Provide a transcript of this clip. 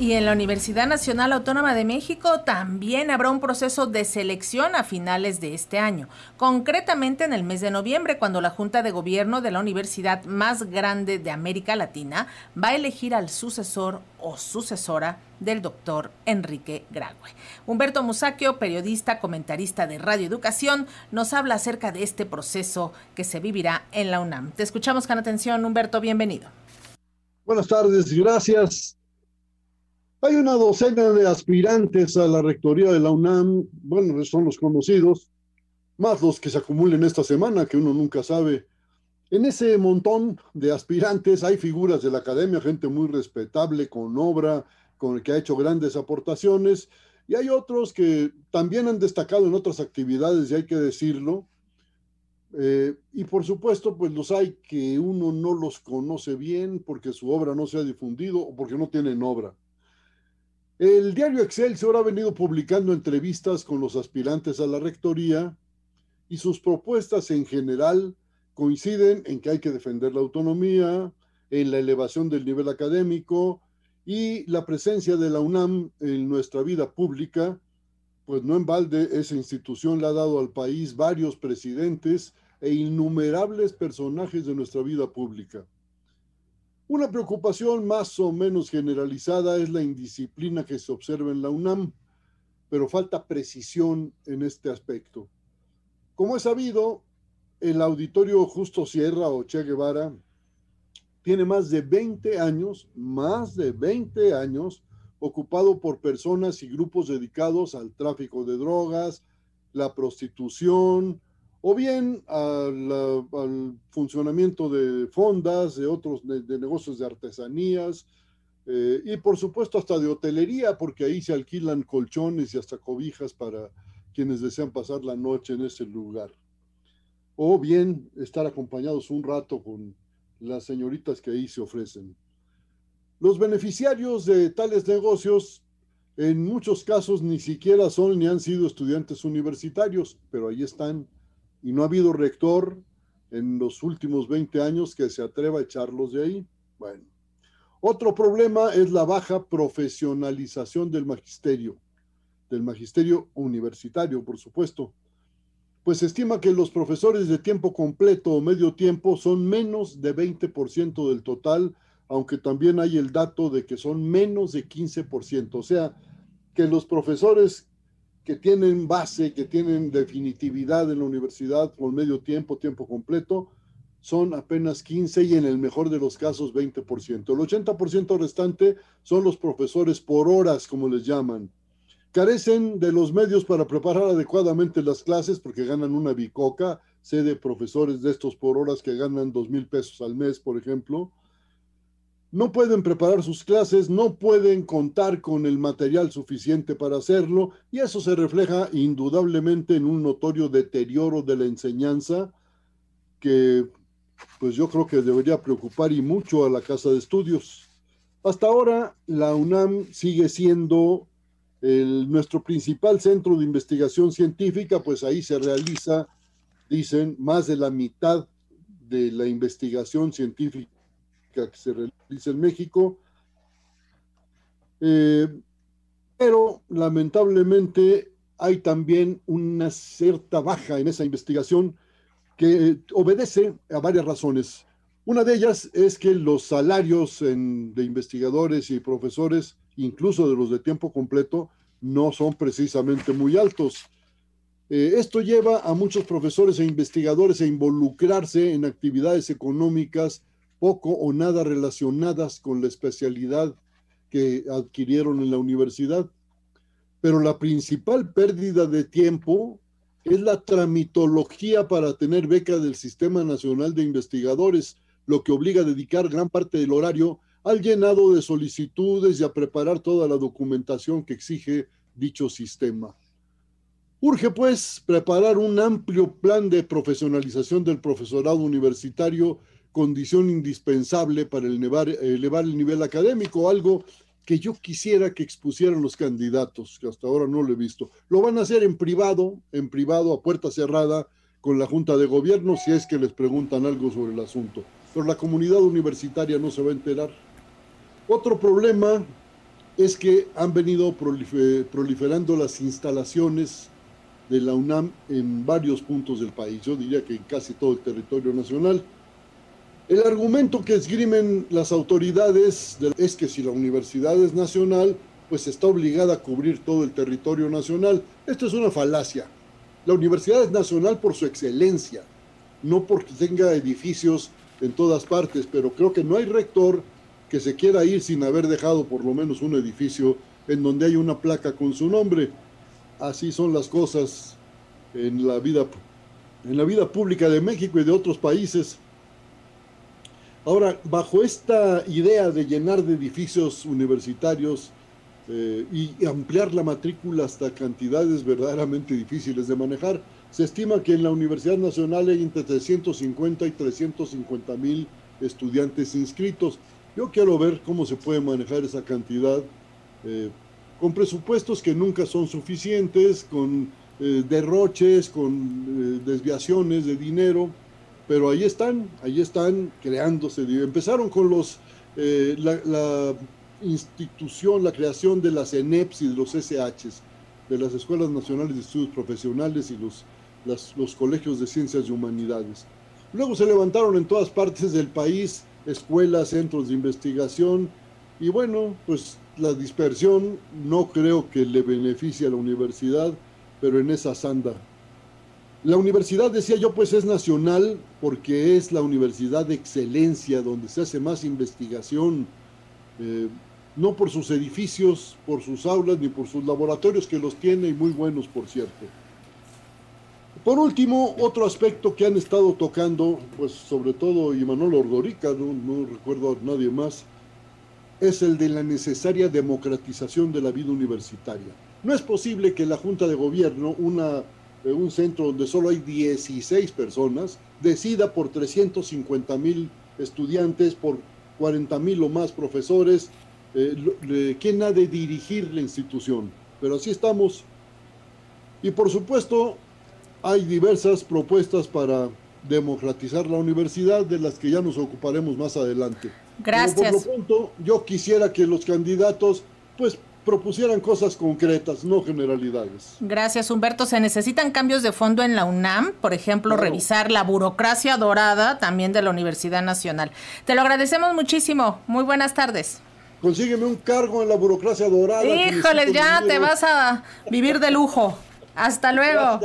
Y en la Universidad Nacional Autónoma de México también habrá un proceso de selección a finales de este año, concretamente en el mes de noviembre, cuando la Junta de Gobierno de la universidad más grande de América Latina va a elegir al sucesor o sucesora del doctor Enrique Graue. Humberto Musacchio, periodista, comentarista de Radio Educación, nos habla acerca de este proceso que se vivirá en la UNAM. Te escuchamos con atención, Humberto, bienvenido. Buenas tardes, gracias. Hay una docena de aspirantes a la rectoría de la UNAM, bueno, son los conocidos, más los que se acumulen esta semana, que uno nunca sabe. En ese montón de aspirantes hay figuras de la academia, gente muy respetable, con obra, con el que ha hecho grandes aportaciones, y hay otros que también han destacado en otras actividades, y hay que decirlo. Eh, y por supuesto, pues los hay que uno no los conoce bien porque su obra no se ha difundido o porque no tienen obra. El diario Excelsior ha venido publicando entrevistas con los aspirantes a la rectoría y sus propuestas en general coinciden en que hay que defender la autonomía, en la elevación del nivel académico y la presencia de la UNAM en nuestra vida pública, pues no en balde esa institución le ha dado al país varios presidentes e innumerables personajes de nuestra vida pública. Una preocupación más o menos generalizada es la indisciplina que se observa en la UNAM, pero falta precisión en este aspecto. Como es sabido, el auditorio Justo Sierra o Che Guevara tiene más de 20 años, más de 20 años, ocupado por personas y grupos dedicados al tráfico de drogas, la prostitución, o bien al, funcionamiento de fondas, de otros de, negocios de artesanías eh, y por supuesto hasta de hotelería, porque ahí se alquilan colchones y hasta cobijas para quienes desean pasar la noche en ese lugar. O bien estar acompañados un rato con las señoritas que ahí se ofrecen. Los beneficiarios de tales negocios en muchos casos ni siquiera son ni han sido estudiantes universitarios, pero ahí están y no ha habido rector en los últimos 20 años que se atreva a echarlos de ahí. Bueno, otro problema es la baja profesionalización del magisterio, del magisterio universitario, por supuesto. Pues se estima que los profesores de tiempo completo o medio tiempo son menos de 20% del total, aunque también hay el dato de que son menos de 15%. O sea, que los profesores que tienen base, que tienen definitividad en la universidad por medio tiempo, tiempo completo, son apenas 15 y en el mejor de los casos 20%. El 80% restante son los profesores por horas, como les llaman. Carecen de los medios para preparar adecuadamente las clases porque ganan una bicoca. Sé de profesores de estos por horas que ganan dos mil pesos al mes, por ejemplo no pueden preparar sus clases, no pueden contar con el material suficiente para hacerlo y eso se refleja indudablemente en un notorio deterioro de la enseñanza que pues yo creo que debería preocupar y mucho a la casa de estudios. Hasta ahora la UNAM sigue siendo nuestro principal centro de investigación científica, pues ahí se realiza, dicen, más de la mitad de la investigación científica que se realiza en México. Eh, pero lamentablemente hay también una cierta baja en esa investigación que obedece a varias razones. Una de ellas es que los salarios de investigadores y profesores, incluso de los de tiempo completo, no son precisamente muy altos. Eh, esto lleva a muchos profesores e investigadores a involucrarse en actividades económicas poco o nada relacionadas con la especialidad que adquirieron en la universidad. Pero la principal pérdida de tiempo es la tramitología para tener beca del Sistema Nacional de Investigadores, lo que obliga a dedicar gran parte del horario al llenado de solicitudes y a preparar toda la documentación que exige dicho sistema. Urge, pues, preparar un amplio plan de profesionalización del profesorado universitario condición indispensable para elevar, elevar el nivel académico, algo que yo quisiera que expusieran los candidatos, que hasta ahora no lo he visto. Lo van a hacer en privado, en privado, a puerta cerrada, con la Junta de Gobierno, si es que les preguntan algo sobre el asunto. Pero la comunidad universitaria no se va a enterar. Otro problema es que han venido proliferando las instalaciones de la UNAM en varios puntos del país, yo diría que en casi todo el territorio nacional. El argumento que esgrimen las autoridades es que si la universidad es nacional, pues está obligada a cubrir todo el territorio nacional. Esto es una falacia. La universidad es nacional por su excelencia, no porque tenga edificios en todas partes, pero creo que no hay rector que se quiera ir sin haber dejado por lo menos un edificio en donde hay una placa con su nombre. Así son las cosas en la vida, en la vida pública de México y de otros países. Ahora, bajo esta idea de llenar de edificios universitarios eh, y ampliar la matrícula hasta cantidades verdaderamente difíciles de manejar, se estima que en la Universidad Nacional hay entre 350 y 350 mil estudiantes inscritos. Yo quiero ver cómo se puede manejar esa cantidad eh, con presupuestos que nunca son suficientes, con eh, derroches, con desviaciones de dinero pero ahí están, ahí están creándose. Empezaron con los, eh, la, institución, la creación de las ENEPS y de los SHs, de las Escuelas Nacionales de Estudios Profesionales y los, los colegios de ciencias y humanidades. Luego se levantaron en todas partes del país escuelas, centros de investigación y bueno, pues la dispersión no creo que le beneficie a la universidad, pero en esa sanda la universidad, decía yo, pues es nacional porque es la universidad de excelencia, donde se hace más investigación, eh, no por sus edificios, por sus aulas, ni por sus laboratorios, que los tiene y muy buenos, por cierto. Por último, otro aspecto que han estado tocando, pues sobre todo Imanol Ordorica, no, no recuerdo a nadie más, es el de la necesaria democratización de la vida universitaria. No es posible que la Junta de Gobierno, una un centro donde solo hay 16 personas, decida por 350 mil estudiantes, por 40 mil o más profesores, eh, quién ha de dirigir la institución. Pero así estamos. Y por supuesto, hay diversas propuestas para democratizar la universidad, de las que ya nos ocuparemos más adelante. Gracias. por lo pronto, yo quisiera que los candidatos, pues, propusieran cosas concretas, no generalidades. Gracias, Humberto. Se necesitan cambios de fondo en la UNAM, por ejemplo, revisar la burocracia dorada también de la Universidad Nacional. Te lo agradecemos muchísimo. Muy buenas tardes. Consígueme un cargo en la burocracia dorada. Híjoles, ya te vas a vivir de lujo. Hasta luego.